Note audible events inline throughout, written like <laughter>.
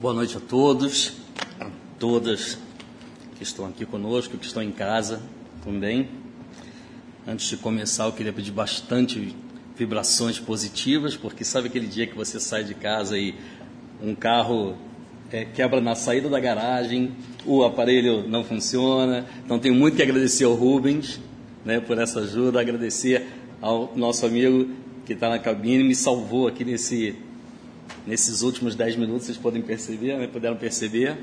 Boa noite a todos, a todas que estão aqui conosco, que estão em casa também. Antes de começar, eu queria pedir bastante vibrações positivas, porque sabe aquele dia que você sai de casa e um carro é, quebra na saída da garagem, o aparelho não funciona. Então, tenho muito que agradecer ao Rubens né, por essa ajuda, agradecer ao nosso amigo que está na cabine, me salvou aqui nesse nesses últimos 10 minutos, vocês podem perceber, né, puderam perceber.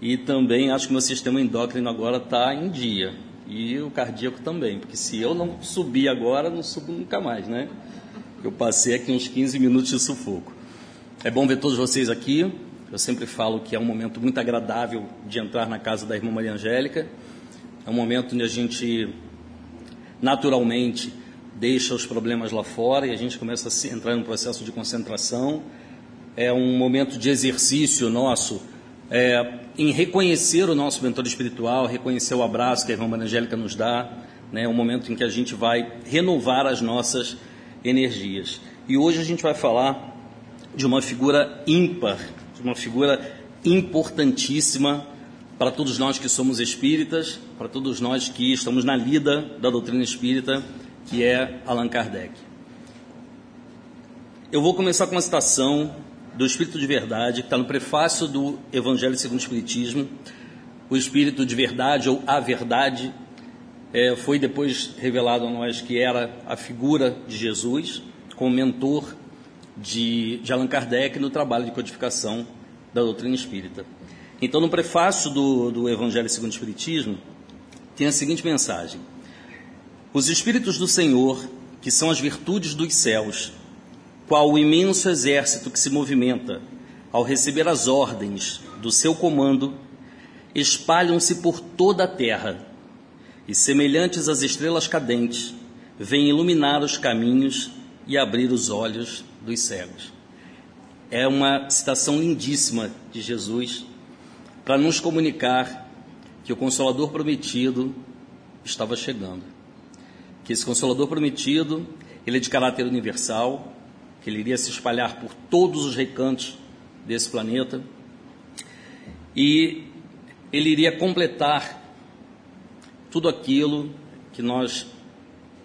E também acho que meu sistema endócrino agora está em dia. E o cardíaco também, porque se eu não subir agora, não subo nunca mais, né? Eu passei aqui uns 15 minutos de sufoco. É bom ver todos vocês aqui. Eu sempre falo que é um momento muito agradável de entrar na casa da irmã Maria Angélica. É um momento onde a gente naturalmente deixa os problemas lá fora e a gente começa a entrar no processo de concentração é um momento de exercício nosso é, em reconhecer o nosso mentor espiritual, reconhecer o abraço que a irmã Maria Angélica nos dá, né, um momento em que a gente vai renovar as nossas energias. E hoje a gente vai falar de uma figura ímpar, de uma figura importantíssima para todos nós que somos espíritas, para todos nós que estamos na lida da doutrina espírita, que é Allan Kardec. Eu vou começar com uma citação do Espírito de Verdade, que está no prefácio do Evangelho segundo o Espiritismo. O Espírito de Verdade, ou a Verdade, é, foi depois revelado a nós que era a figura de Jesus, como mentor de, de Allan Kardec no trabalho de codificação da doutrina espírita. Então, no prefácio do, do Evangelho segundo o Espiritismo, tem a seguinte mensagem: Os Espíritos do Senhor, que são as virtudes dos céus, qual o imenso exército que se movimenta ao receber as ordens do seu comando, espalham-se por toda a terra e, semelhantes às estrelas cadentes, vêm iluminar os caminhos e abrir os olhos dos cegos. É uma citação lindíssima de Jesus para nos comunicar que o Consolador prometido estava chegando. Que esse Consolador prometido, ele é de caráter universal, que ele iria se espalhar por todos os recantos desse planeta e ele iria completar tudo aquilo que nós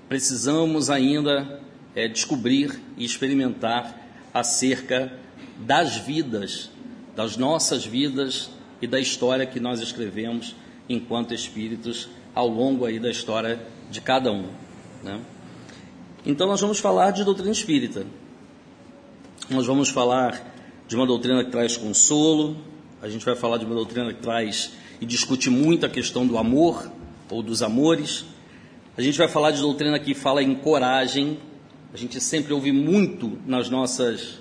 precisamos ainda é, descobrir e experimentar acerca das vidas, das nossas vidas e da história que nós escrevemos enquanto espíritos ao longo aí da história de cada um. Né? Então nós vamos falar de doutrina espírita. Nós vamos falar de uma doutrina que traz consolo, a gente vai falar de uma doutrina que traz e discute muito a questão do amor ou dos amores. A gente vai falar de doutrina que fala em coragem. A gente sempre ouve muito nas nossas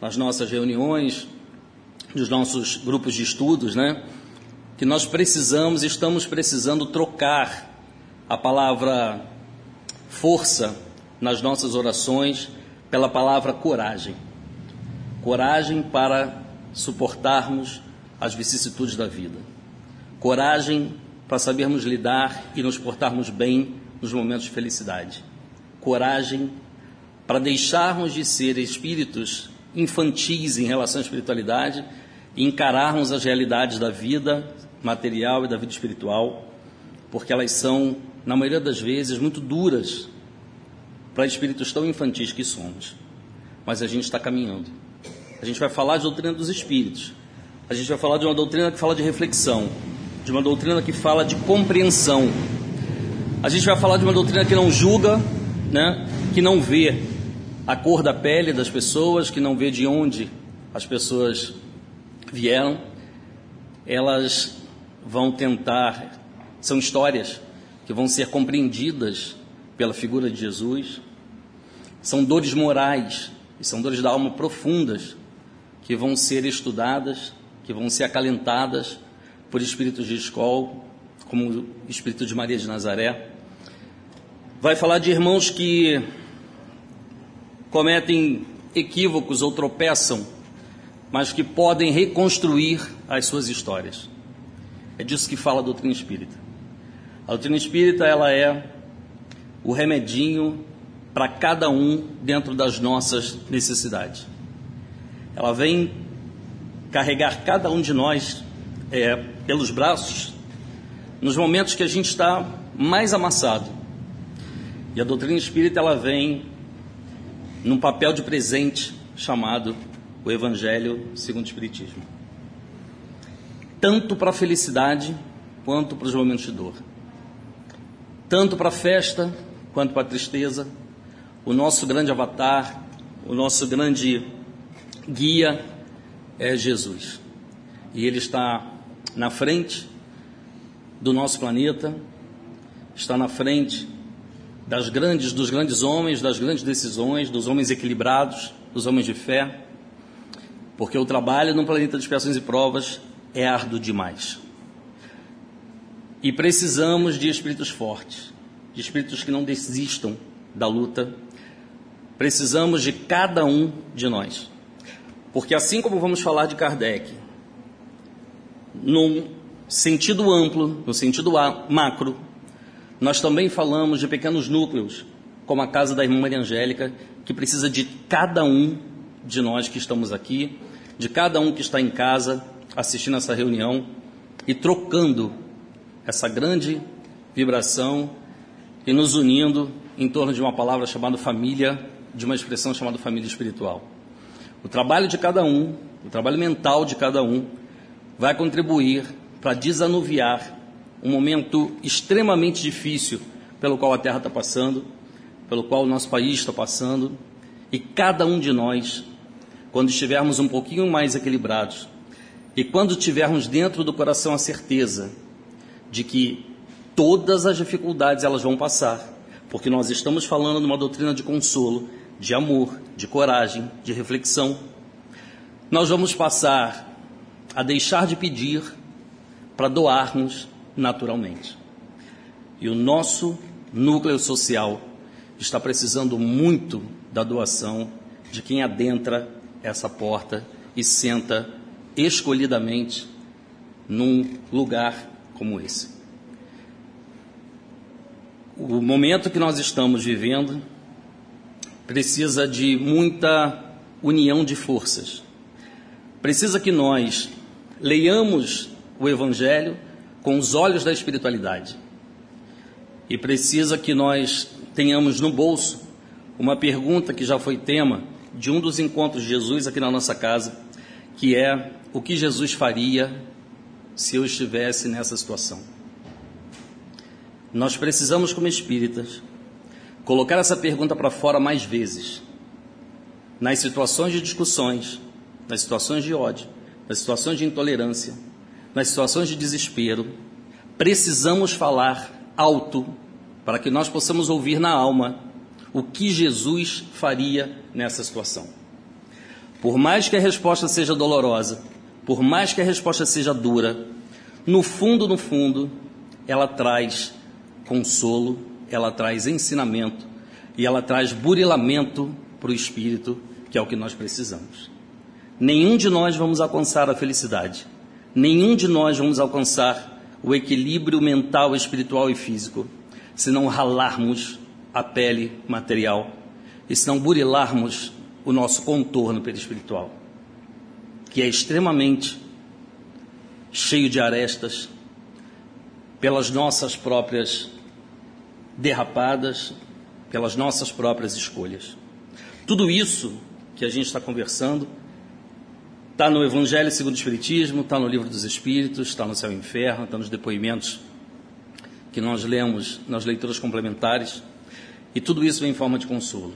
nas nossas reuniões, nos nossos grupos de estudos, né? Que nós precisamos, estamos precisando trocar a palavra força nas nossas orações pela palavra coragem. Coragem para suportarmos as vicissitudes da vida. Coragem para sabermos lidar e nos portarmos bem nos momentos de felicidade. Coragem para deixarmos de ser espíritos infantis em relação à espiritualidade e encararmos as realidades da vida material e da vida espiritual, porque elas são, na maioria das vezes, muito duras para espíritos tão infantis que somos. Mas a gente está caminhando. A gente vai falar de doutrina dos espíritos. A gente vai falar de uma doutrina que fala de reflexão, de uma doutrina que fala de compreensão. A gente vai falar de uma doutrina que não julga, né? que não vê a cor da pele das pessoas, que não vê de onde as pessoas vieram. Elas vão tentar, são histórias que vão ser compreendidas pela figura de Jesus. São dores morais e são dores da alma profundas que vão ser estudadas, que vão ser acalentadas por espíritos de escola, como o espírito de Maria de Nazaré. Vai falar de irmãos que cometem equívocos ou tropeçam, mas que podem reconstruir as suas histórias. É disso que fala a doutrina espírita. A doutrina espírita ela é o remedinho para cada um dentro das nossas necessidades. Ela vem carregar cada um de nós é, pelos braços nos momentos que a gente está mais amassado. E a doutrina espírita ela vem num papel de presente chamado o Evangelho segundo o Espiritismo. Tanto para a felicidade quanto para os momentos de dor. Tanto para a festa quanto para a tristeza. O nosso grande avatar, o nosso grande guia é Jesus. E ele está na frente do nosso planeta, está na frente das grandes, dos grandes homens, das grandes decisões, dos homens equilibrados, dos homens de fé, porque o trabalho no planeta de expiações e provas é árduo demais. E precisamos de espíritos fortes, de espíritos que não desistam da luta. Precisamos de cada um de nós. Porque assim como vamos falar de Kardec, num sentido amplo, no sentido macro, nós também falamos de pequenos núcleos, como a casa da irmã Maria Angélica, que precisa de cada um de nós que estamos aqui, de cada um que está em casa assistindo essa reunião e trocando essa grande vibração e nos unindo em torno de uma palavra chamada família, de uma expressão chamada família espiritual. O trabalho de cada um, o trabalho mental de cada um, vai contribuir para desanuviar um momento extremamente difícil pelo qual a Terra está passando, pelo qual o nosso país está passando, e cada um de nós, quando estivermos um pouquinho mais equilibrados, e quando tivermos dentro do coração a certeza de que todas as dificuldades elas vão passar, porque nós estamos falando de uma doutrina de consolo, de amor, de coragem, de reflexão, nós vamos passar a deixar de pedir para doarmos naturalmente. E o nosso núcleo social está precisando muito da doação de quem adentra essa porta e senta escolhidamente num lugar como esse. O momento que nós estamos vivendo precisa de muita união de forças. Precisa que nós leiamos o Evangelho com os olhos da espiritualidade. E precisa que nós tenhamos no bolso uma pergunta que já foi tema de um dos encontros de Jesus aqui na nossa casa, que é o que Jesus faria se eu estivesse nessa situação. Nós precisamos, como espíritas, colocar essa pergunta para fora mais vezes, nas situações de discussões, nas situações de ódio, nas situações de intolerância, nas situações de desespero, precisamos falar alto para que nós possamos ouvir na alma o que Jesus faria nessa situação. Por mais que a resposta seja dolorosa, por mais que a resposta seja dura, no fundo, no fundo, ela traz consolo, ela traz ensinamento e ela traz burilamento para o espírito, que é o que nós precisamos. Nenhum de nós vamos alcançar a felicidade nenhum de nós vamos alcançar o equilíbrio mental, espiritual e físico se não ralarmos a pele material e se não burilarmos o nosso contorno perispiritual, que é extremamente cheio de arestas pelas nossas próprias derrapadas, pelas nossas próprias escolhas. Tudo isso que a gente está conversando Está no Evangelho segundo o Espiritismo, está no Livro dos Espíritos, está no Céu e Inferno, está nos depoimentos que nós lemos nas leituras complementares. E tudo isso vem em forma de consolo.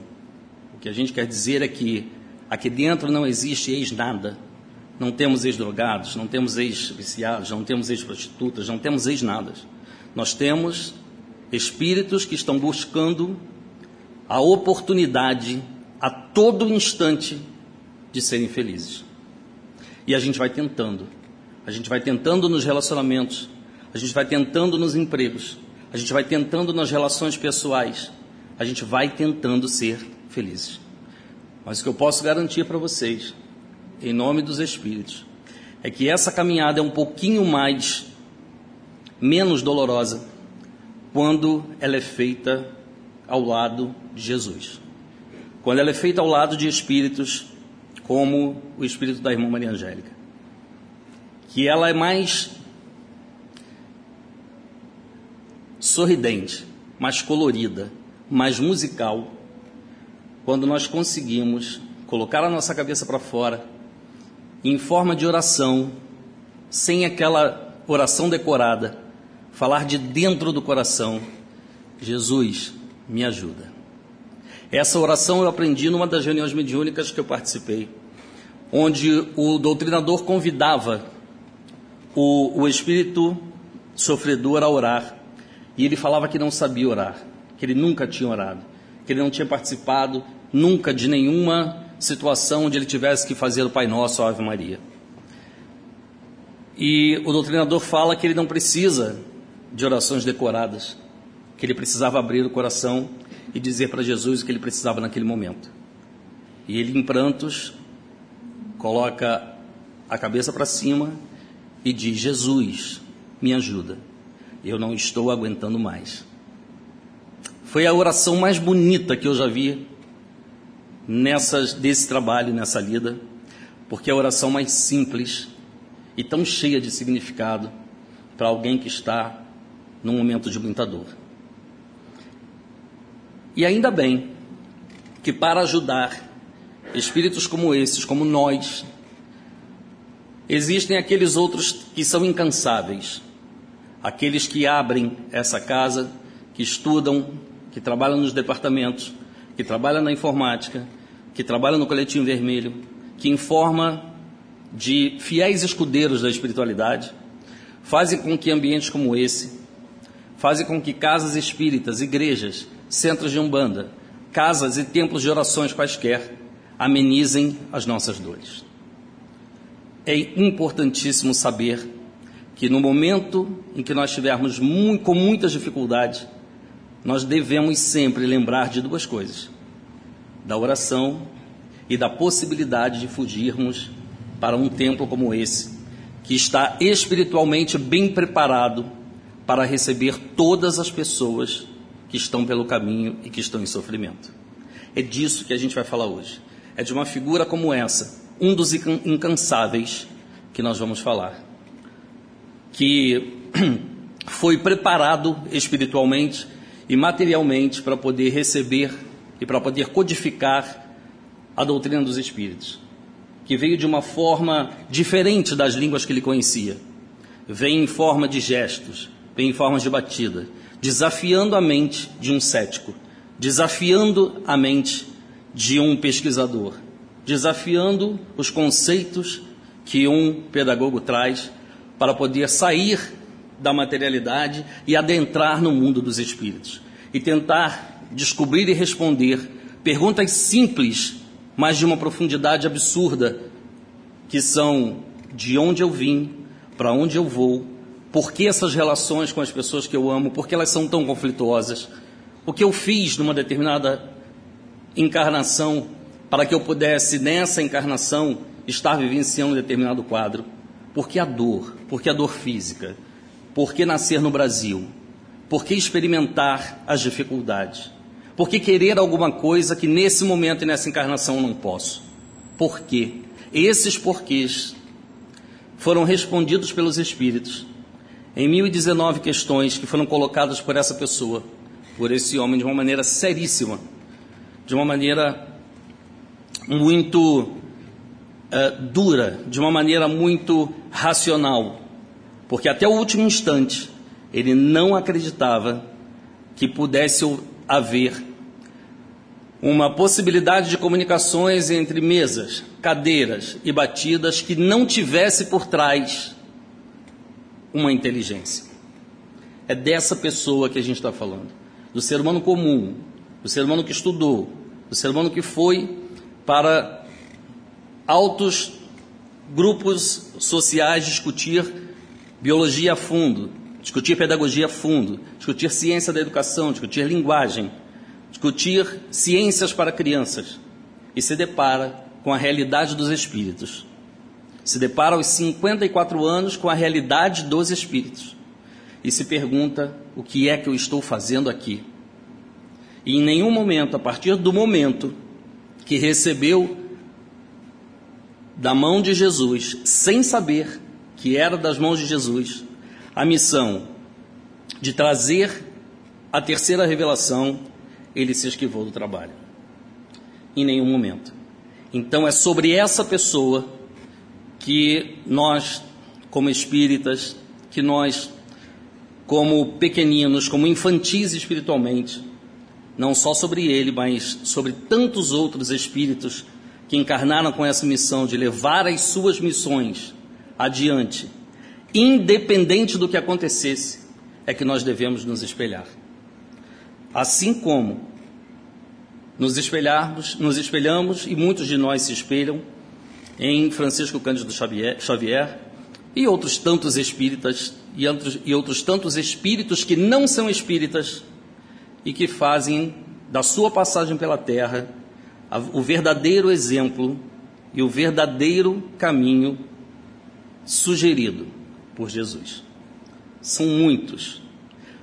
O que a gente quer dizer é que aqui dentro não existe ex-nada. Não temos ex-drogados, não temos ex-viciados, não temos ex-prostitutas, não temos ex-nada. Nós temos espíritos que estão buscando a oportunidade a todo instante de serem felizes. E a gente vai tentando. A gente vai tentando nos relacionamentos, a gente vai tentando nos empregos, a gente vai tentando nas relações pessoais, a gente vai tentando ser felizes. Mas o que eu posso garantir para vocês, em nome dos Espíritos, é que essa caminhada é um pouquinho mais, menos dolorosa, quando ela é feita ao lado de Jesus. Quando ela é feita ao lado de espíritos como o espírito da irmã Maria Angélica. que ela é mais sorridente, mais colorida, mais musical, quando nós conseguimos colocar a nossa cabeça para fora em forma de oração, sem aquela oração decorada, falar de dentro do coração: Jesus, me ajuda. Essa oração eu aprendi numa das reuniões mediúnicas que eu participei, onde o doutrinador convidava o, o espírito sofredor a orar, e ele falava que não sabia orar, que ele nunca tinha orado, que ele não tinha participado nunca de nenhuma situação onde ele tivesse que fazer o Pai Nosso a Ave Maria. E o doutrinador fala que ele não precisa de orações decoradas, que ele precisava abrir o coração e dizer para Jesus o que ele precisava naquele momento. E ele, em prantos, coloca a cabeça para cima e diz: Jesus, me ajuda, eu não estou aguentando mais. Foi a oração mais bonita que eu já vi nessas, desse trabalho, nessa lida, porque é a oração mais simples e tão cheia de significado para alguém que está num momento de muita dor. E ainda bem que para ajudar espíritos como esses, como nós, existem aqueles outros que são incansáveis, aqueles que abrem essa casa, que estudam, que trabalham nos departamentos, que trabalham na informática, que trabalham no Coletivo Vermelho, que informa de fiéis escudeiros da espiritualidade, fazem com que ambientes como esse, fazem com que casas espíritas, igrejas, centros de umbanda, casas e templos de orações quaisquer amenizem as nossas dores. É importantíssimo saber que no momento em que nós estivermos com muitas dificuldades, nós devemos sempre lembrar de duas coisas: da oração e da possibilidade de fugirmos para um templo como esse, que está espiritualmente bem preparado para receber todas as pessoas que estão pelo caminho e que estão em sofrimento. É disso que a gente vai falar hoje. É de uma figura como essa, um dos incansáveis que nós vamos falar, que <clears throat> foi preparado espiritualmente e materialmente para poder receber e para poder codificar a doutrina dos espíritos, que veio de uma forma diferente das línguas que ele conhecia. Vem em forma de gestos, vem em forma de batida, desafiando a mente de um cético, desafiando a mente de um pesquisador, desafiando os conceitos que um pedagogo traz para poder sair da materialidade e adentrar no mundo dos espíritos e tentar descobrir e responder perguntas simples, mas de uma profundidade absurda, que são de onde eu vim, para onde eu vou, por que essas relações com as pessoas que eu amo, por que elas são tão conflituosas? O que eu fiz numa determinada encarnação para que eu pudesse, nessa encarnação, estar vivenciando um determinado quadro? Por que a dor? Por que a dor física? Por que nascer no Brasil? Por que experimentar as dificuldades? Por que querer alguma coisa que nesse momento e nessa encarnação não posso? Por quê? Esses porquês foram respondidos pelos Espíritos em 1019 questões que foram colocadas por essa pessoa, por esse homem, de uma maneira seríssima, de uma maneira muito uh, dura, de uma maneira muito racional, porque até o último instante ele não acreditava que pudesse haver uma possibilidade de comunicações entre mesas, cadeiras e batidas que não tivesse por trás uma inteligência. É dessa pessoa que a gente está falando, do ser humano comum, do ser humano que estudou, do ser humano que foi para altos grupos sociais discutir biologia a fundo, discutir pedagogia a fundo, discutir ciência da educação, discutir linguagem, discutir ciências para crianças e se depara com a realidade dos espíritos se depara aos 54 anos com a realidade dos espíritos e se pergunta: o que é que eu estou fazendo aqui? E em nenhum momento, a partir do momento que recebeu da mão de Jesus, sem saber que era das mãos de Jesus, a missão de trazer a terceira revelação, ele se esquivou do trabalho. Em nenhum momento. Então é sobre essa pessoa que nós, como espíritas, que nós, como pequeninos, como infantis espiritualmente, não só sobre ele, mas sobre tantos outros espíritos que encarnaram com essa missão de levar as suas missões adiante, independente do que acontecesse, é que nós devemos nos espelhar. Assim como nos espelharmos, nos espelhamos e muitos de nós se espelham em Francisco Cândido Xavier, e outros tantos espíritas e outros, e outros tantos espíritos que não são espíritas e que fazem da sua passagem pela terra o verdadeiro exemplo e o verdadeiro caminho sugerido por Jesus. São muitos,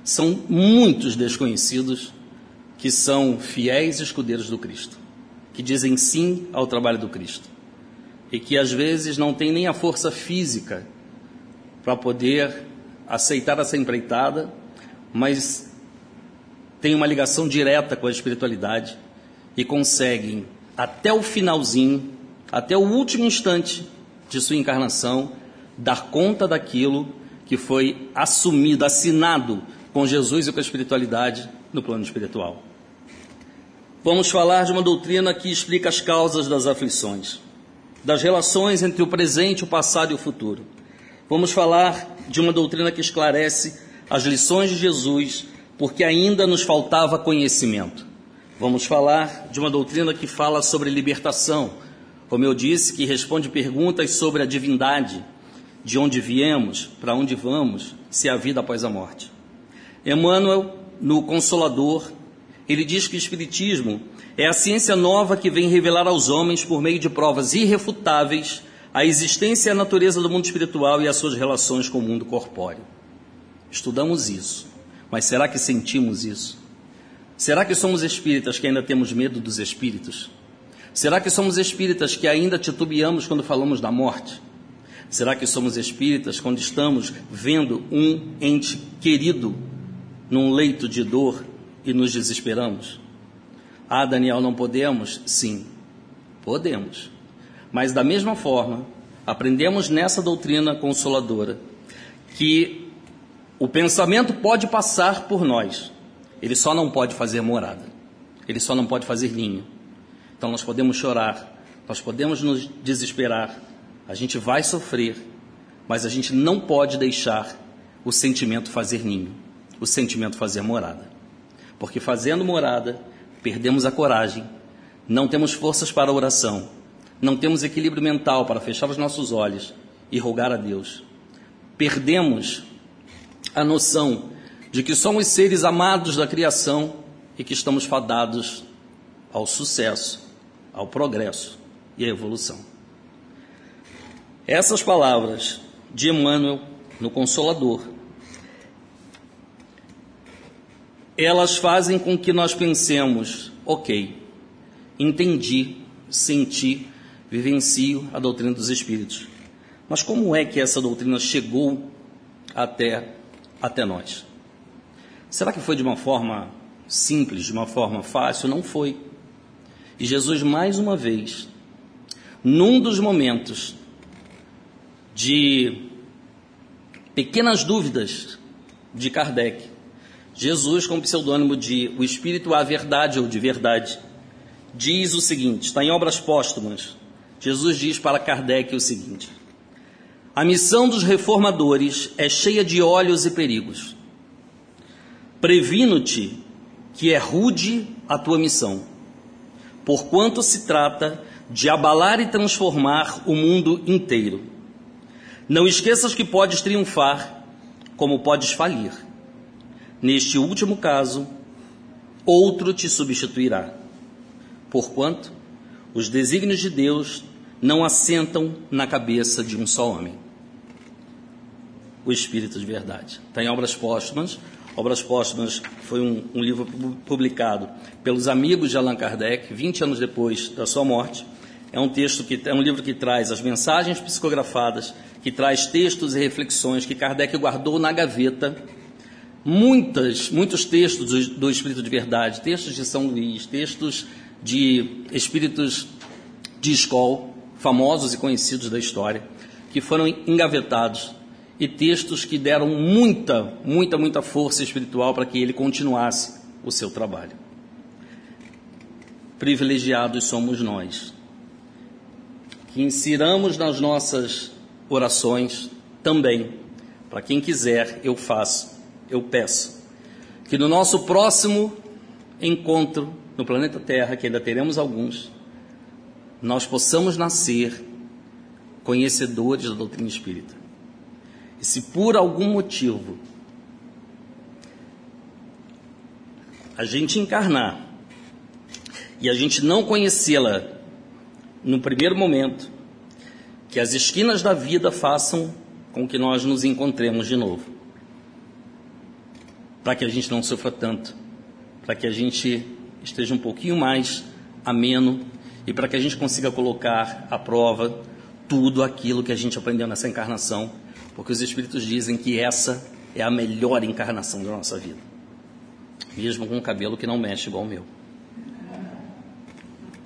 são muitos desconhecidos que são fiéis escudeiros do Cristo, que dizem sim ao trabalho do Cristo e que às vezes não têm nem a força física para poder aceitar essa empreitada, mas têm uma ligação direta com a espiritualidade e conseguem, até o finalzinho, até o último instante de sua encarnação, dar conta daquilo que foi assumido, assinado com Jesus e com a espiritualidade no plano espiritual. Vamos falar de uma doutrina que explica as causas das aflições das relações entre o presente, o passado e o futuro. Vamos falar de uma doutrina que esclarece as lições de Jesus, porque ainda nos faltava conhecimento. Vamos falar de uma doutrina que fala sobre libertação, como eu disse, que responde perguntas sobre a divindade, de onde viemos, para onde vamos, se há vida após a morte. Emmanuel, no Consolador, ele diz que o Espiritismo é a ciência nova que vem revelar aos homens, por meio de provas irrefutáveis, a existência e a natureza do mundo espiritual e as suas relações com o mundo corpóreo. Estudamos isso, mas será que sentimos isso? Será que somos espíritas que ainda temos medo dos espíritos? Será que somos espíritas que ainda titubeamos quando falamos da morte? Será que somos espíritas quando estamos vendo um ente querido num leito de dor e nos desesperamos? Ah, Daniel, não podemos? Sim, podemos. Mas da mesma forma, aprendemos nessa doutrina consoladora que o pensamento pode passar por nós, ele só não pode fazer morada, ele só não pode fazer ninho. Então nós podemos chorar, nós podemos nos desesperar, a gente vai sofrer, mas a gente não pode deixar o sentimento fazer ninho, o sentimento fazer morada. Porque fazendo morada, perdemos a coragem, não temos forças para a oração, não temos equilíbrio mental para fechar os nossos olhos e rogar a Deus. Perdemos a noção de que somos seres amados da criação e que estamos fadados ao sucesso, ao progresso e à evolução. Essas palavras de Emmanuel no Consolador elas fazem com que nós pensemos, ok, entendi, senti, vivencio a doutrina dos Espíritos. Mas como é que essa doutrina chegou até, até nós? Será que foi de uma forma simples, de uma forma fácil? Não foi. E Jesus, mais uma vez, num dos momentos de pequenas dúvidas de Kardec, Jesus, com o pseudônimo de O Espírito à Verdade ou de Verdade, diz o seguinte: está em Obras Póstumas. Jesus diz para Kardec o seguinte: A missão dos reformadores é cheia de olhos e perigos. Previno-te que é rude a tua missão, porquanto se trata de abalar e transformar o mundo inteiro. Não esqueças que podes triunfar, como podes falir. Neste último caso, outro te substituirá. Porquanto os desígnios de Deus não assentam na cabeça de um só homem. O Espírito de Verdade. Está em Obras Póstumas. Obras Póstumas foi um, um livro publicado pelos amigos de Allan Kardec, 20 anos depois da sua morte. é um texto que é um livro que traz as mensagens psicografadas, que traz textos e reflexões que Kardec guardou na gaveta. Muitas, muitos textos do, do Espírito de Verdade, textos de São Luís, textos de espíritos de escola, famosos e conhecidos da história, que foram engavetados e textos que deram muita, muita, muita força espiritual para que ele continuasse o seu trabalho. Privilegiados somos nós, que insiramos nas nossas orações também, para quem quiser, eu faço, eu peço, que no nosso próximo encontro no planeta Terra, que ainda teremos alguns, nós possamos nascer conhecedores da doutrina espírita. E se por algum motivo a gente encarnar e a gente não conhecê-la no primeiro momento, que as esquinas da vida façam com que nós nos encontremos de novo. Para que a gente não sofra tanto, para que a gente esteja um pouquinho mais ameno e para que a gente consiga colocar à prova tudo aquilo que a gente aprendeu nessa encarnação, porque os Espíritos dizem que essa é a melhor encarnação da nossa vida, mesmo com um cabelo que não mexe igual o meu.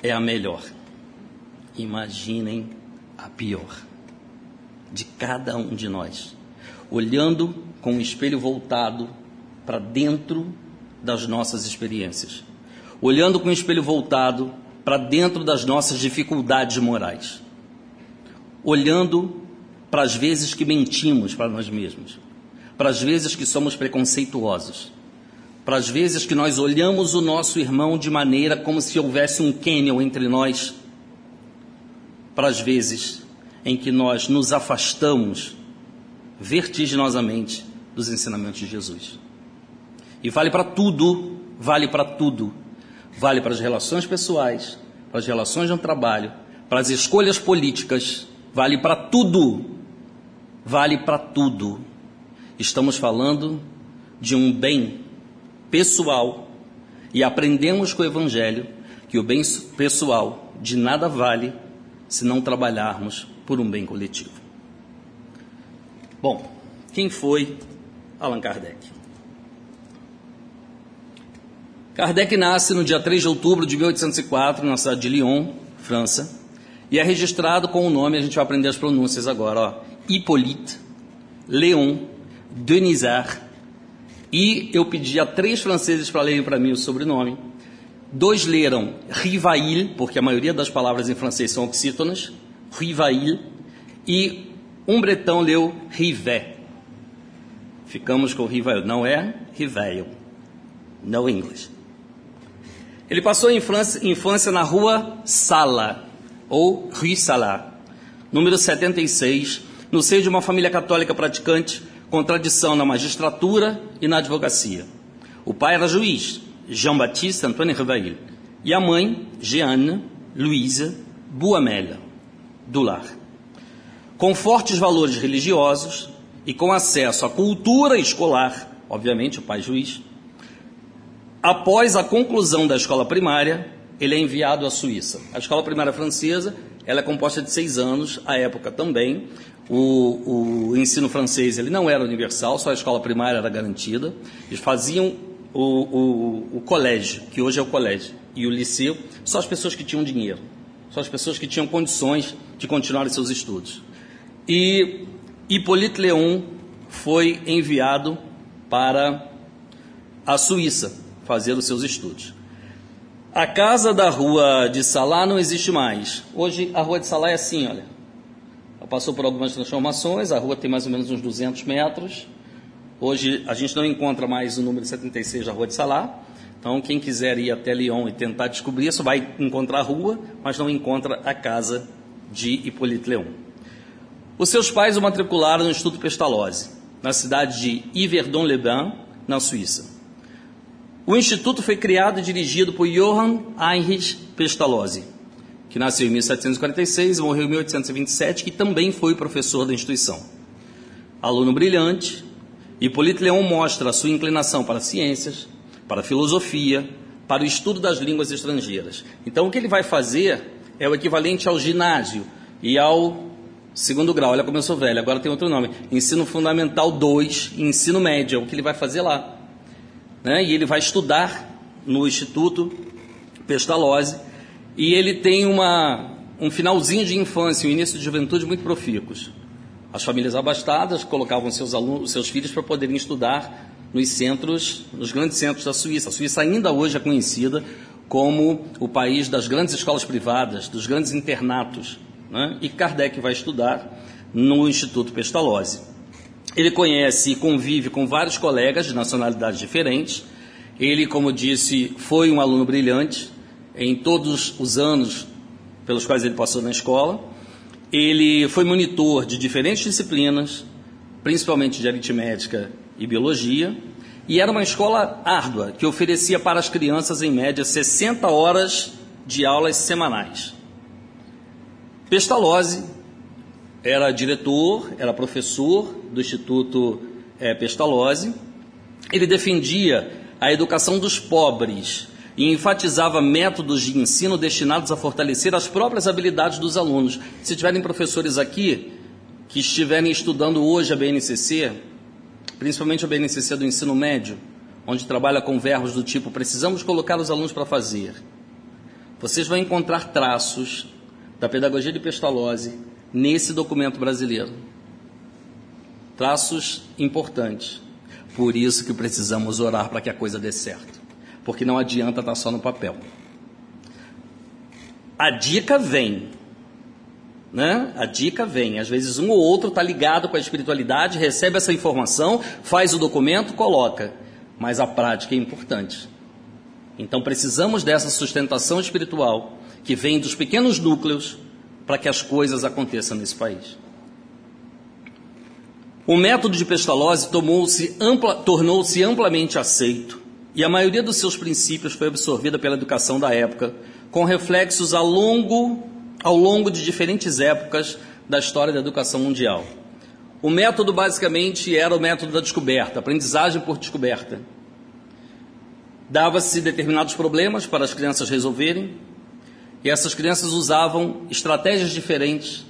É a melhor. Imaginem a pior de cada um de nós, olhando com o espelho voltado para dentro das nossas experiências, olhando com o espelho voltado para dentro das nossas dificuldades morais, olhando para as vezes que mentimos para nós mesmos, para as vezes que somos preconceituosos, para as vezes que nós olhamos o nosso irmão de maneira como se houvesse um cânion entre nós, para as vezes em que nós nos afastamos vertiginosamente dos ensinamentos de Jesus. E vale para tudo, vale para tudo. Vale para as relações pessoais, para as relações no trabalho, para as escolhas políticas, vale para tudo. Vale para tudo. Estamos falando de um bem pessoal e aprendemos com o Evangelho que o bem pessoal de nada vale se não trabalharmos por um bem coletivo. Bom, quem foi Allan Kardec? Kardec nasce no dia 3 de outubro de 1804 na cidade de Lyon, França, e é registrado com o nome, a gente vai aprender as pronúncias agora, ó, Hippolyte Léon Denisard. E eu pedi a três franceses para lerem para mim o sobrenome. Dois leram Rivail, porque a maioria das palavras em francês são oxítonas, Rivail, e um bretão leu Rivet. Ficamos com Rivail, não é Rivail, no inglês. Ele passou a infância, infância na rua Sala, ou Rue Sala, número 76, no seio de uma família católica praticante, com tradição na magistratura e na advocacia. O pai era juiz, Jean-Baptiste Antoine Revail, e a mãe, Jeanne Louise Buamela, do lar. Com fortes valores religiosos e com acesso à cultura escolar, obviamente o pai juiz, Após a conclusão da escola primária, ele é enviado à Suíça. A escola primária francesa ela é composta de seis anos, à época também. O, o ensino francês ele não era universal, só a escola primária era garantida. Eles faziam o, o, o colégio, que hoje é o colégio, e o liceu, só as pessoas que tinham dinheiro, só as pessoas que tinham condições de continuar seus estudos. E Hippolyte Léon foi enviado para a Suíça fazer os seus estudos. A casa da rua de Salá não existe mais. Hoje a rua de Salá é assim, olha. Ela passou por algumas transformações, a rua tem mais ou menos uns 200 metros. Hoje a gente não encontra mais o número 76 da rua de Salá. Então quem quiser ir até Lyon e tentar descobrir isso, vai encontrar a rua, mas não encontra a casa de Hippolyte Leon. Os seus pais o matricularam no Instituto Pestalozzi, na cidade de Yverdon-les-Bains, na Suíça. O instituto foi criado e dirigido por Johann Heinrich Pestalozzi, que nasceu em 1746 e morreu em 1827, que também foi professor da instituição. Aluno brilhante, Hipólito Leão mostra a sua inclinação para ciências, para filosofia, para o estudo das línguas estrangeiras. Então, o que ele vai fazer é o equivalente ao ginásio e ao segundo grau. Olha como eu sou velho, agora tem outro nome. Ensino Fundamental 2 e Ensino Médio, é o que ele vai fazer lá. Né? E ele vai estudar no Instituto Pestalozzi e ele tem uma, um finalzinho de infância, um início de juventude muito profícuos. As famílias abastadas colocavam seus alunos, seus filhos para poderem estudar nos centros, nos grandes centros da Suíça. A Suíça ainda hoje é conhecida como o país das grandes escolas privadas, dos grandes internatos. Né? E Kardec vai estudar no Instituto Pestalozzi. Ele conhece e convive com vários colegas de nacionalidades diferentes. Ele, como disse, foi um aluno brilhante em todos os anos pelos quais ele passou na escola. Ele foi monitor de diferentes disciplinas, principalmente de aritmética e biologia, e era uma escola árdua, que oferecia para as crianças, em média, 60 horas de aulas semanais. Pestalozzi era diretor, era professor do Instituto é, Pestalozzi. Ele defendia a educação dos pobres e enfatizava métodos de ensino destinados a fortalecer as próprias habilidades dos alunos. Se tiverem professores aqui que estiverem estudando hoje a BNCC, principalmente a BNCC do ensino médio, onde trabalha com verbos do tipo precisamos colocar os alunos para fazer, vocês vão encontrar traços da pedagogia de Pestalozzi nesse documento brasileiro. Traços importantes. Por isso que precisamos orar para que a coisa dê certo porque não adianta estar só no papel. A dica vem, né? A dica vem. Às vezes um ou outro está ligado com a espiritualidade, recebe essa informação, faz o documento, coloca. Mas a prática é importante. Então precisamos dessa sustentação espiritual que vem dos pequenos núcleos para que as coisas aconteçam nesse país. O método de Pestalozzi ampla, tornou-se amplamente aceito e a maioria dos seus princípios foi absorvida pela educação da época, com reflexos ao longo, ao longo de diferentes épocas da história da educação mundial. O método basicamente era o método da descoberta, aprendizagem por descoberta. Dava-se determinados problemas para as crianças resolverem, e essas crianças usavam estratégias diferentes,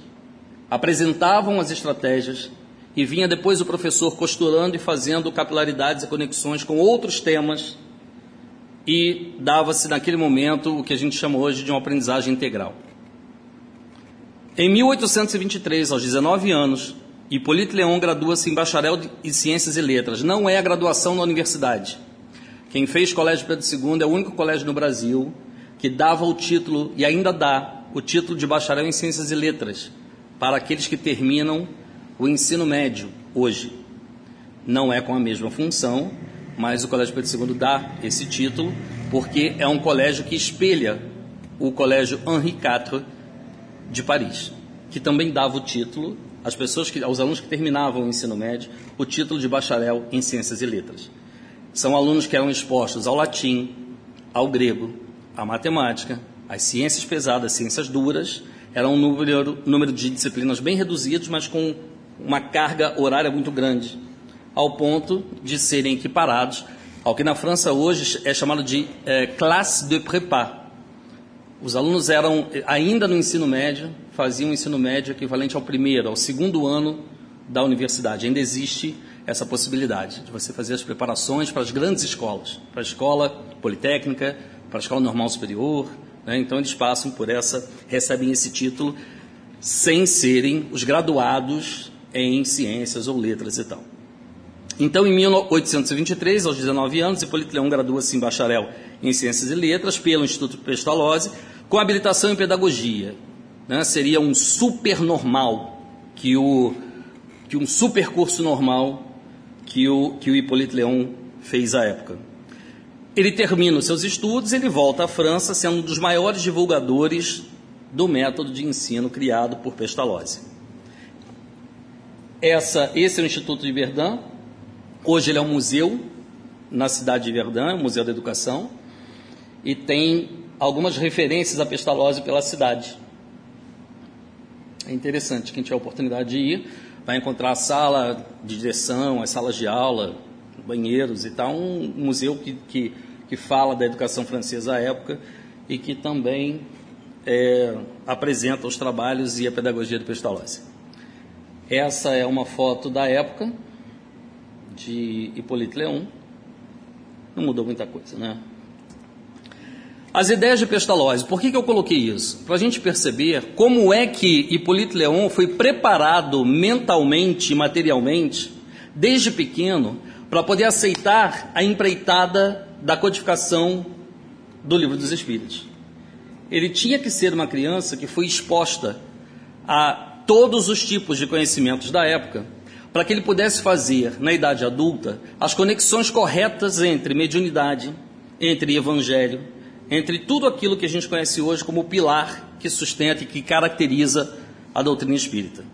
apresentavam as estratégias e vinha depois o professor costurando e fazendo capilaridades e conexões com outros temas e dava-se naquele momento o que a gente chama hoje de uma aprendizagem integral. Em 1823, aos 19 anos, Hipólito Leon gradua-se em bacharel em Ciências e Letras. Não é a graduação na universidade. Quem fez Colégio Pedro II é o único colégio no Brasil que dava o título, e ainda dá, o título de bacharel em Ciências e Letras para aqueles que terminam o ensino médio, hoje, não é com a mesma função, mas o Colégio Pedro II dá esse título porque é um colégio que espelha o Colégio Henri IV de Paris, que também dava o título às pessoas que, aos alunos que terminavam o ensino médio, o título de bacharel em Ciências e Letras. São alunos que eram expostos ao latim, ao grego, à matemática, às ciências pesadas, ciências duras. Era um número, número de disciplinas bem reduzidos, mas com uma carga horária muito grande, ao ponto de serem equiparados ao que na França hoje é chamado de é, classe de prépa. Os alunos eram, ainda no ensino médio, faziam o ensino médio equivalente ao primeiro, ao segundo ano da universidade. Ainda existe essa possibilidade de você fazer as preparações para as grandes escolas, para a escola politécnica, para a escola normal superior. Né? Então eles passam por essa, recebem esse título sem serem os graduados em ciências ou letras e tal. Então, em 1823, aos 19 anos, Hipólito Leão gradua-se em bacharel em Ciências e Letras pelo Instituto Pestalozzi, com habilitação em Pedagogia. Né? Seria um super normal, que, o, que um super curso normal que o, que o Hipólito Leão fez à época. Ele termina os seus estudos, ele volta à França, sendo um dos maiores divulgadores do método de ensino criado por Pestalozzi. Essa, esse é o Instituto de Verdun. Hoje ele é um museu na cidade de Verdun, é um museu da educação, e tem algumas referências a Pestalozzi pela cidade. É interessante, quem tiver a oportunidade de ir, vai encontrar a sala de direção, as salas de aula, banheiros e tal, um museu que, que, que fala da educação francesa à época e que também é, apresenta os trabalhos e a pedagogia do Pestalozzi. Essa é uma foto da época de Hipólito Leão. Não mudou muita coisa, né? As ideias de Pestalozzi, por que, que eu coloquei isso? Para a gente perceber como é que Hipólito Leão foi preparado mentalmente e materialmente, desde pequeno, para poder aceitar a empreitada da codificação do Livro dos Espíritos. Ele tinha que ser uma criança que foi exposta a todos os tipos de conhecimentos da época, para que ele pudesse fazer, na idade adulta, as conexões corretas entre mediunidade, entre evangelho, entre tudo aquilo que a gente conhece hoje como o pilar que sustenta e que caracteriza a doutrina espírita.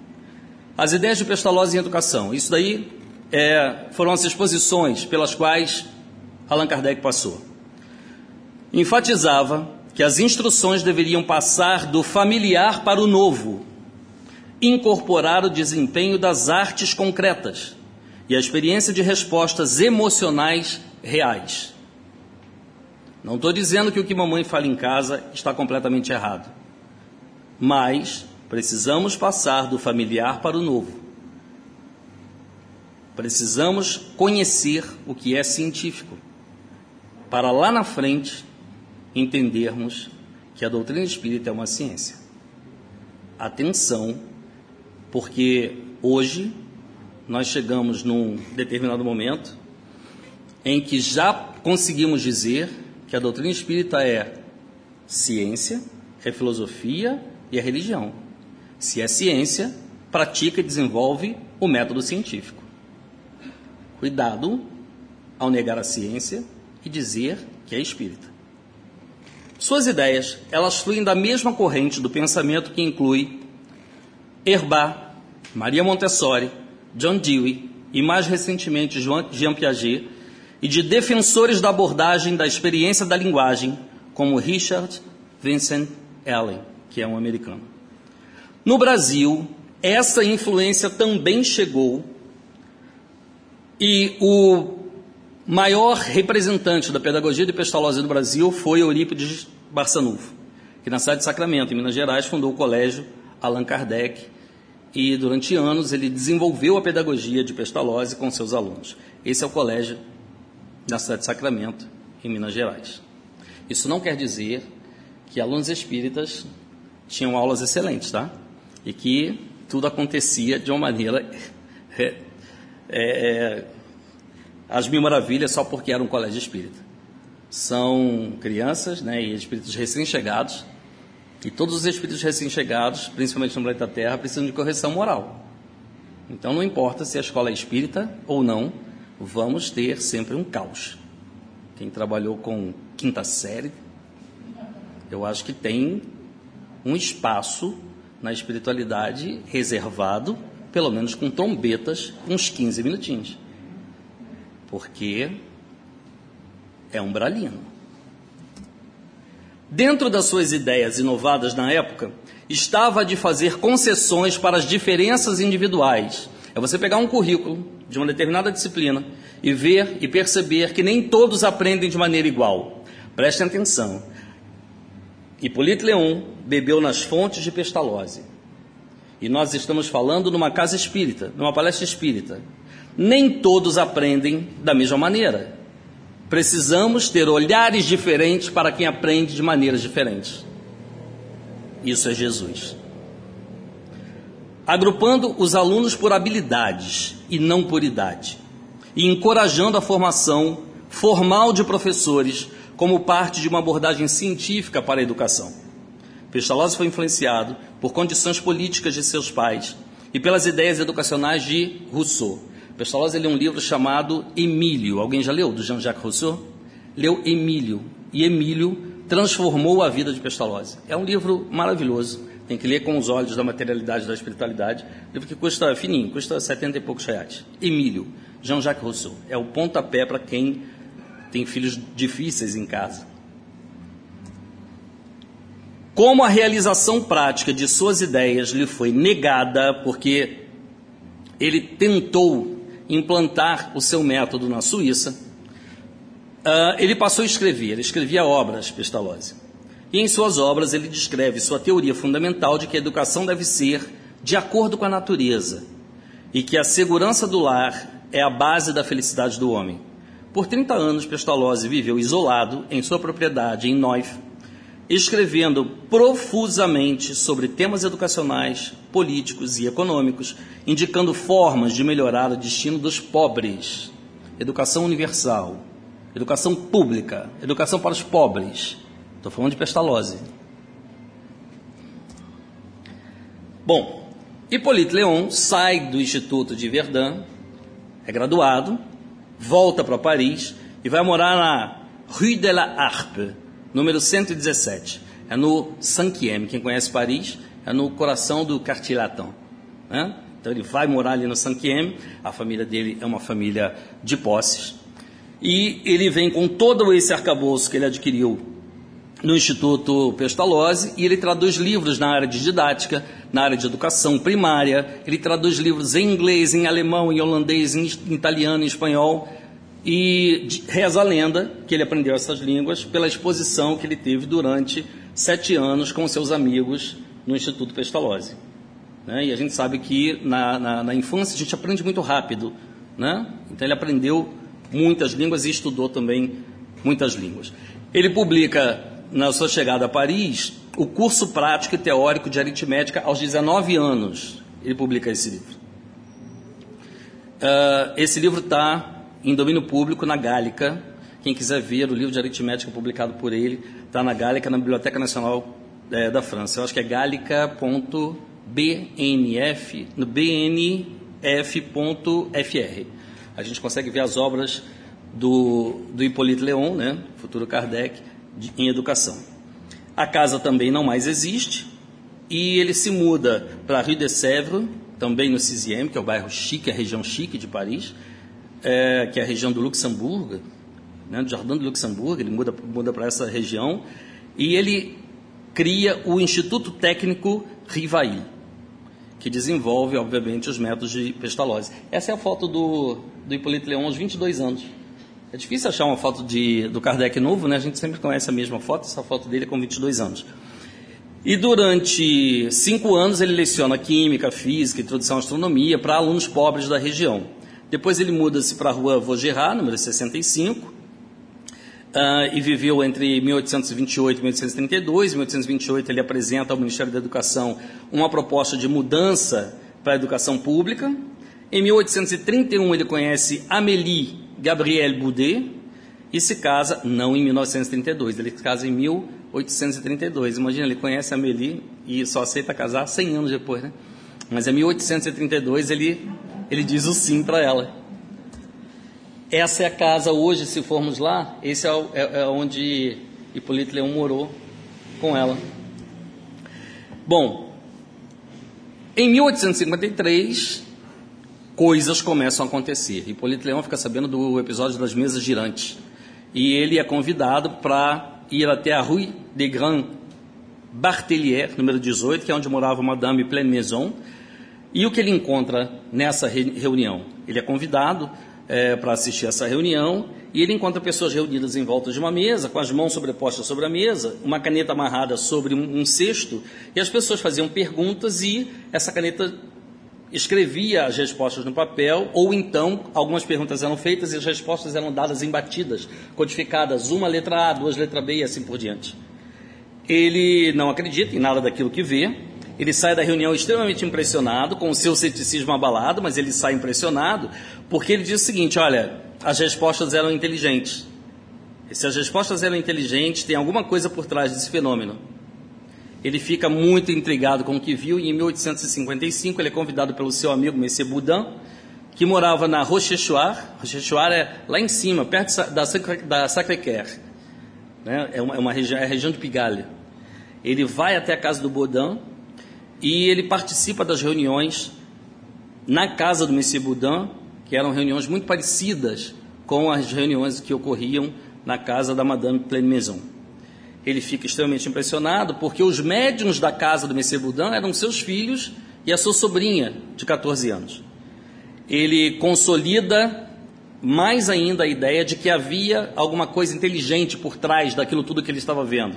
As ideias de Pestalozzi em educação, isso daí é, foram as exposições pelas quais Allan Kardec passou. Enfatizava que as instruções deveriam passar do familiar para o novo, incorporar o desempenho das artes concretas e a experiência de respostas emocionais reais. Não estou dizendo que o que mamãe fala em casa está completamente errado, mas precisamos passar do familiar para o novo. Precisamos conhecer o que é científico, para lá na frente entendermos que a doutrina espírita é uma ciência. Atenção, porque hoje nós chegamos num determinado momento em que já conseguimos dizer que a doutrina espírita é ciência, é filosofia e é religião. Se é ciência, pratica e desenvolve o método científico. Cuidado ao negar a ciência e dizer que é espírita. Suas ideias, elas fluem da mesma corrente do pensamento que inclui Herbar, Maria Montessori, John Dewey e mais recentemente Jean Piaget e de defensores da abordagem da experiência da linguagem, como Richard Vincent Allen, que é um americano. No Brasil, essa influência também chegou e o maior representante da pedagogia de Pestalozzi do Brasil foi Eurípides Barçanufo, que na cidade de Sacramento, em Minas Gerais, fundou o colégio Allan Kardec e durante anos ele desenvolveu a pedagogia de Pestalozzi com seus alunos. Esse é o colégio da cidade de Sacramento, em Minas Gerais. Isso não quer dizer que alunos espíritas tinham aulas excelentes, tá? E que tudo acontecia de uma maneira. <laughs> É, é, as mil maravilhas só porque era um colégio espírita. São crianças né, e espíritos recém-chegados, e todos os espíritos recém-chegados, principalmente no planeta Terra, precisam de correção moral. Então não importa se a escola é espírita ou não, vamos ter sempre um caos. Quem trabalhou com quinta série, eu acho que tem um espaço na espiritualidade reservado, pelo menos com trombetas, uns 15 minutinhos. Porque é um bralino. Dentro das suas ideias inovadas na época, estava de fazer concessões para as diferenças individuais é você pegar um currículo de uma determinada disciplina e ver e perceber que nem todos aprendem de maneira igual. Prestem atenção. Hipólito Leon bebeu nas fontes de Pestalozzi. E nós estamos falando numa casa espírita, numa palestra espírita. Nem todos aprendem da mesma maneira. Precisamos ter olhares diferentes para quem aprende de maneiras diferentes. Isso é Jesus agrupando os alunos por habilidades e não por idade, e encorajando a formação formal de professores como parte de uma abordagem científica para a educação. Pestalozzi foi influenciado por condições políticas de seus pais e pelas ideias educacionais de Rousseau. Pestalozzi leu um livro chamado Emílio. Alguém já leu, do Jean-Jacques Rousseau? Leu Emílio. E Emílio transformou a vida de Pestalozzi. É um livro maravilhoso tem que ler com os olhos da materialidade da espiritualidade. Livro que custa fininho, custa setenta e poucos reais. Emílio, Jean-Jacques Rousseau. É o pontapé para quem tem filhos difíceis em casa. Como a realização prática de suas ideias lhe foi negada porque ele tentou implantar o seu método na Suíça, uh, ele passou a escrever. Ele escrevia obras, Pestalozzi. E em suas obras ele descreve sua teoria fundamental de que a educação deve ser de acordo com a natureza e que a segurança do lar é a base da felicidade do homem. Por 30 anos, Pestalozzi viveu isolado em sua propriedade em Neuf, escrevendo profusamente sobre temas educacionais, políticos e econômicos, indicando formas de melhorar o destino dos pobres. Educação universal, educação pública, educação para os pobres. Estou falando de Pestalozzi. Bom, Hippolyte Leon sai do Instituto de Verdun, é graduado, volta para Paris e vai morar na Rue de la Harpe, número 117. É no Cinquième. Quem conhece Paris, é no coração do Quartier Latin. Né? Então ele vai morar ali no Cinquième. A família dele é uma família de posses. E ele vem com todo esse arcabouço que ele adquiriu no Instituto Pestalozzi e ele traduz livros na área de didática, na área de educação primária. Ele traduz livros em inglês, em alemão, em holandês, em italiano, em espanhol. E reza a lenda que ele aprendeu essas línguas pela exposição que ele teve durante sete anos com seus amigos no Instituto Pestalozzi. Né? E a gente sabe que na, na, na, infância a gente aprende muito rápido. Né? Então ele aprendeu muitas línguas e estudou também muitas línguas. Ele publica, na sua chegada a Paris, o curso prático e teórico de aritmética aos 19 anos. Ele publica esse livro. Uh, esse livro está em domínio público na Gálica. Quem quiser ver o livro de aritmética publicado por ele, está na Gálica, na Biblioteca Nacional é, da França. Eu acho que é gálica.bnf, no bnf.fr. A gente consegue ver as obras do, do Hippolyte Leon, né, futuro Kardec, de, em educação. A casa também não mais existe e ele se muda para Rue de Sèvres, também no 6 que é o bairro chique, a região chique de Paris, é, que é a região do Luxemburgo, né, do Jardim do Luxemburgo, ele muda, muda para essa região, e ele cria o Instituto Técnico Rivail, que desenvolve, obviamente, os métodos de Pestalozzi. Essa é a foto do, do Hipólito Leão aos 22 anos. É difícil achar uma foto de, do Kardec novo, né? A gente sempre conhece a mesma foto, essa foto dele é com 22 anos. E durante cinco anos ele leciona Química, Física, Introdução à Astronomia para alunos pobres da região. Depois ele muda-se para a rua Vaugirard, número 65, uh, e viveu entre 1828 e 1832. Em 1828 ele apresenta ao Ministério da Educação uma proposta de mudança para a educação pública. Em 1831 ele conhece Amélie Gabrielle Boudet e se casa, não em 1932, ele se casa em 1832. Imagina, ele conhece Amélie e só aceita casar 100 anos depois, né? Mas em 1832 ele ele diz o sim para ela. Essa é a casa hoje, se formos lá, esse é, é, é onde Hipólito Leão morou com ela. Bom, em 1853, coisas começam a acontecer. Hipólito Leão fica sabendo do episódio das mesas girantes. E ele é convidado para ir até a Rue de Grand Bartelier, número 18, que é onde morava Madame Pleine Maison, e o que ele encontra nessa reunião? Ele é convidado é, para assistir essa reunião e ele encontra pessoas reunidas em volta de uma mesa, com as mãos sobrepostas sobre a mesa, uma caneta amarrada sobre um, um cesto, e as pessoas faziam perguntas e essa caneta escrevia as respostas no papel, ou então algumas perguntas eram feitas e as respostas eram dadas em batidas, codificadas, uma letra A, duas letra B e assim por diante. Ele não acredita em nada daquilo que vê, ele sai da reunião extremamente impressionado, com o seu ceticismo abalado, mas ele sai impressionado, porque ele diz o seguinte: olha, as respostas eram inteligentes. E se as respostas eram inteligentes, tem alguma coisa por trás desse fenômeno. Ele fica muito intrigado com o que viu e em 1855 ele é convidado pelo seu amigo Monsieur Boudin, que morava na Rochechouart. Rochechouart é lá em cima, perto da, da Sacré-Cœur. Né? É, uma, é uma região, é a região de Pigalle. Ele vai até a casa do Boudin e ele participa das reuniões na casa do Messie Boudin, que eram reuniões muito parecidas com as reuniões que ocorriam na casa da Madame Pleine Maison. Ele fica extremamente impressionado porque os médiums da casa do Messie Boudin eram seus filhos e a sua sobrinha de 14 anos. Ele consolida mais ainda a ideia de que havia alguma coisa inteligente por trás daquilo tudo que ele estava vendo.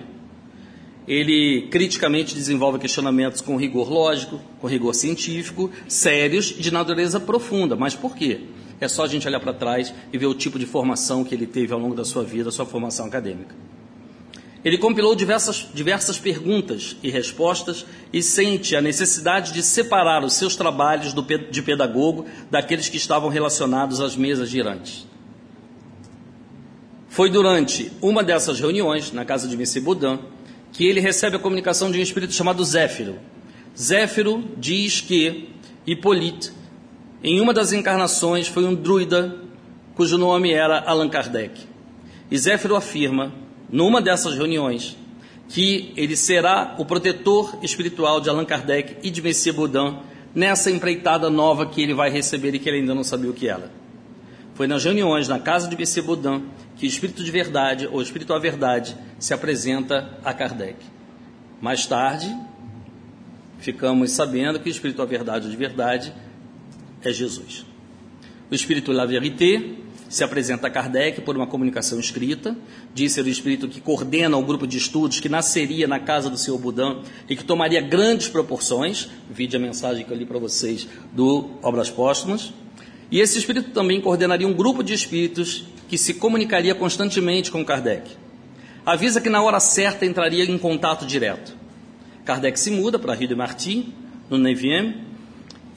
Ele criticamente desenvolve questionamentos com rigor lógico, com rigor científico, sérios e de natureza profunda. Mas por quê? É só a gente olhar para trás e ver o tipo de formação que ele teve ao longo da sua vida, sua formação acadêmica. Ele compilou diversas, diversas perguntas e respostas e sente a necessidade de separar os seus trabalhos do, de pedagogo daqueles que estavam relacionados às mesas girantes. Foi durante uma dessas reuniões, na casa de Messê Boudin, que ele recebe a comunicação de um espírito chamado Zéfiro. Zéfiro diz que Hippolyte, em uma das encarnações, foi um druida cujo nome era Allan Kardec. E Zéfiro afirma, numa dessas reuniões, que ele será o protetor espiritual de Allan Kardec e de Messias Boudin nessa empreitada nova que ele vai receber e que ele ainda não sabia o que era. Foi nas reuniões na casa de Messias Boudin que o Espírito de Verdade, ou Espírito à Verdade, se apresenta a Kardec. Mais tarde, ficamos sabendo que o Espírito à Verdade ou de Verdade é Jesus. O Espírito La Vérité se apresenta a Kardec por uma comunicação escrita, diz ser o Espírito que coordena o grupo de estudos que nasceria na casa do Senhor Budã e que tomaria grandes proporções, vide a mensagem que eu li para vocês do Obras Póstumas, e esse Espírito também coordenaria um grupo de espíritos que se comunicaria constantemente com Kardec. Avisa que na hora certa entraria em contato direto. Kardec se muda para Rio de Marty, no 9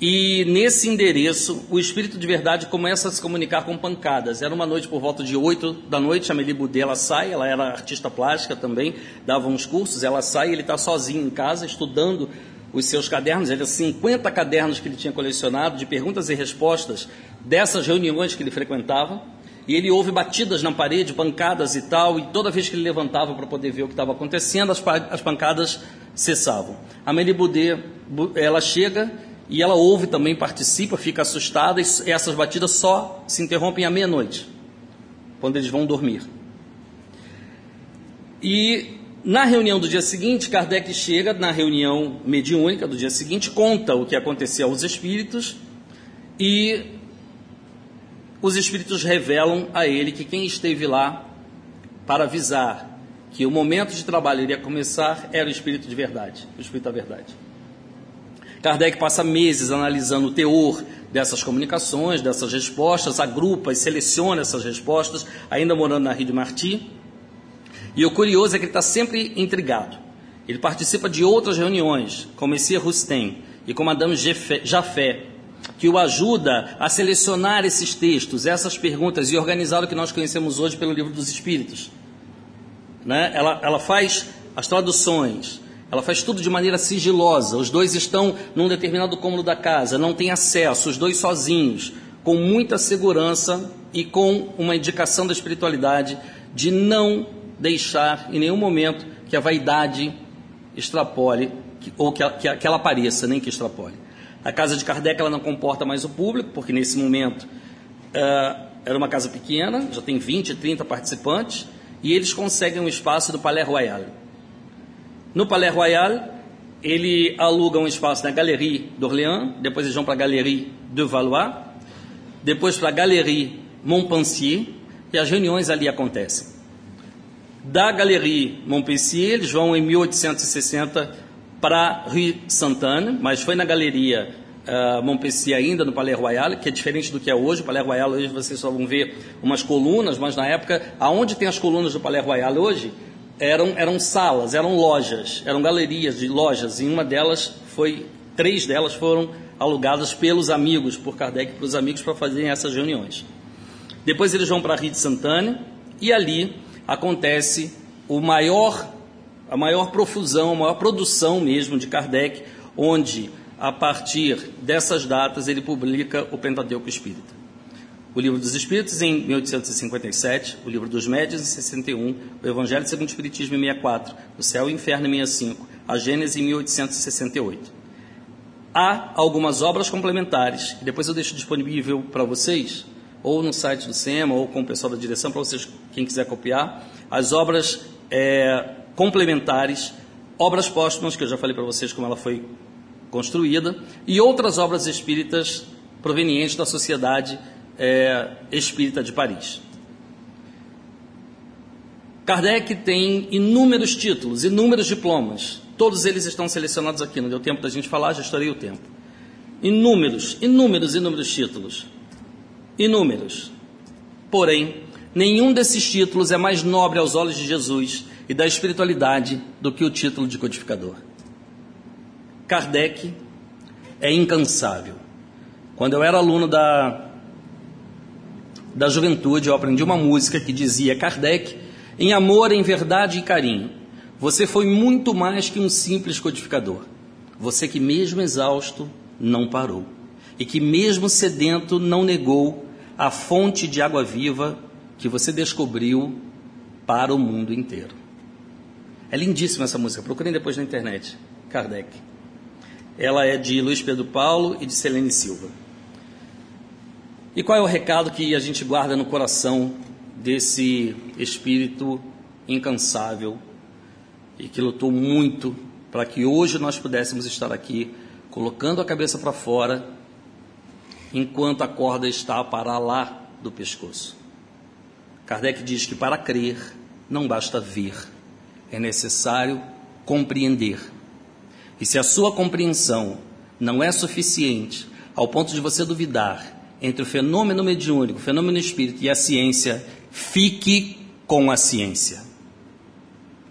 e nesse endereço o espírito de verdade começa a se comunicar com pancadas. Era uma noite por volta de 8 da noite, a Meli Boudet, ela sai, ela era artista plástica também, dava uns cursos, ela sai, ele está sozinho em casa estudando os seus cadernos, ele 50 cadernos que ele tinha colecionado de perguntas e respostas dessas reuniões que ele frequentava. E ele ouve batidas na parede, pancadas e tal, e toda vez que ele levantava para poder ver o que estava acontecendo, as, as pancadas cessavam. A Amélie Boudet, ela chega e ela ouve também, participa, fica assustada, e essas batidas só se interrompem à meia-noite, quando eles vão dormir. E na reunião do dia seguinte, Kardec chega na reunião mediúnica do dia seguinte, conta o que aconteceu aos espíritos e os espíritos revelam a ele que quem esteve lá para avisar que o momento de trabalho iria começar era o espírito de verdade, o espírito da verdade. Kardec passa meses analisando o teor dessas comunicações, dessas respostas, agrupa e seleciona essas respostas, ainda morando na Rio de Marti. E o curioso é que ele está sempre intrigado. Ele participa de outras reuniões, com Messias Rustem e com Madame Jafé, que o ajuda a selecionar esses textos, essas perguntas e organizar o que nós conhecemos hoje pelo Livro dos Espíritos. Né? Ela, ela faz as traduções, ela faz tudo de maneira sigilosa. Os dois estão num determinado cômodo da casa, não tem acesso, os dois sozinhos, com muita segurança e com uma indicação da espiritualidade de não deixar em nenhum momento que a vaidade extrapole, ou que, que, que ela apareça, nem que extrapole. A casa de Kardec ela não comporta mais o público, porque nesse momento uh, era uma casa pequena, já tem 20, 30 participantes, e eles conseguem um espaço no Palais Royal. No Palais Royal, ele aluga um espaço na Galerie d'Orléans, depois eles vão para a Galerie de Valois, depois para a Galerie Montpensier, e as reuniões ali acontecem. Da Galerie Montpensier, eles vão em 1860 para Rue Sainte-Anne, mas foi na galeria uh, Montpensier ainda, no Palais Royal, que é diferente do que é hoje. O Palais Royal hoje vocês só vão ver umas colunas, mas na época, aonde tem as colunas do Palais Royal hoje, eram, eram salas, eram lojas, eram galerias de lojas, e uma delas foi, três delas foram alugadas pelos amigos, por Kardec para os amigos para fazerem essas reuniões. Depois eles vão para Rue de Santana e ali acontece o maior a maior profusão, a maior produção mesmo de Kardec, onde, a partir dessas datas, ele publica o Pentateuco Espírita. O Livro dos Espíritos em 1857, o Livro dos Médios em 61, o Evangelho segundo o Espiritismo em 64, o Céu e o Inferno em 65, a Gênesis em 1868. Há algumas obras complementares, que depois eu deixo disponível para vocês, ou no site do SEMA, ou com o pessoal da direção, para vocês, quem quiser copiar, as obras é, complementares, obras póstumas, que eu já falei para vocês como ela foi construída, e outras obras espíritas provenientes da Sociedade é, Espírita de Paris. Kardec tem inúmeros títulos, inúmeros diplomas. Todos eles estão selecionados aqui, não deu tempo da gente falar, já estourei o tempo. Inúmeros, inúmeros, inúmeros títulos. Inúmeros. Porém, nenhum desses títulos é mais nobre aos olhos de Jesus e da espiritualidade do que o título de codificador. Kardec é incansável. Quando eu era aluno da, da juventude, eu aprendi uma música que dizia: Kardec, em amor, em verdade e carinho, você foi muito mais que um simples codificador. Você que, mesmo exausto, não parou. E que, mesmo sedento, não negou a fonte de água viva que você descobriu para o mundo inteiro. É lindíssima essa música, procurem depois na internet. Kardec. Ela é de Luiz Pedro Paulo e de Selene Silva. E qual é o recado que a gente guarda no coração desse espírito incansável e que lutou muito para que hoje nós pudéssemos estar aqui colocando a cabeça para fora enquanto a corda está para lá do pescoço? Kardec diz que para crer não basta ver, é necessário compreender. E se a sua compreensão não é suficiente ao ponto de você duvidar entre o fenômeno mediúnico, o fenômeno espírito e a ciência, fique com a ciência.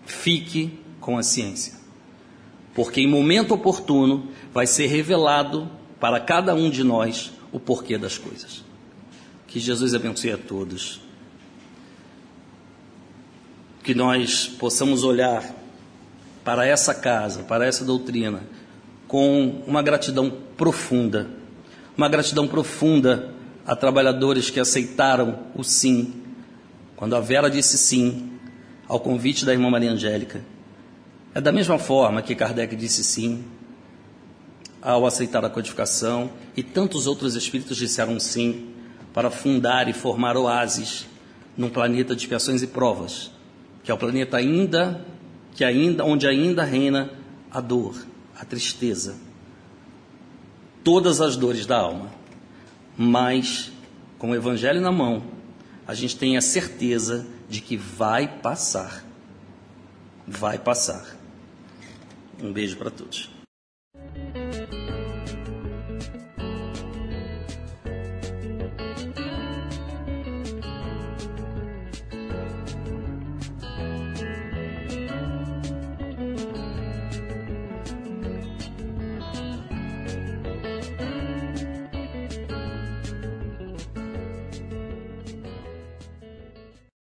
Fique com a ciência. Porque em momento oportuno vai ser revelado para cada um de nós o porquê das coisas. Que Jesus abençoe a todos. Que nós possamos olhar para essa casa, para essa doutrina, com uma gratidão profunda, uma gratidão profunda a trabalhadores que aceitaram o sim, quando a Vera disse sim ao convite da irmã Maria Angélica. É da mesma forma que Kardec disse sim ao aceitar a codificação e tantos outros espíritos disseram sim para fundar e formar oásis num planeta de expiações e provas, que é o planeta ainda que ainda onde ainda reina a dor, a tristeza, todas as dores da alma. Mas com o evangelho na mão, a gente tem a certeza de que vai passar. Vai passar. Um beijo para todos.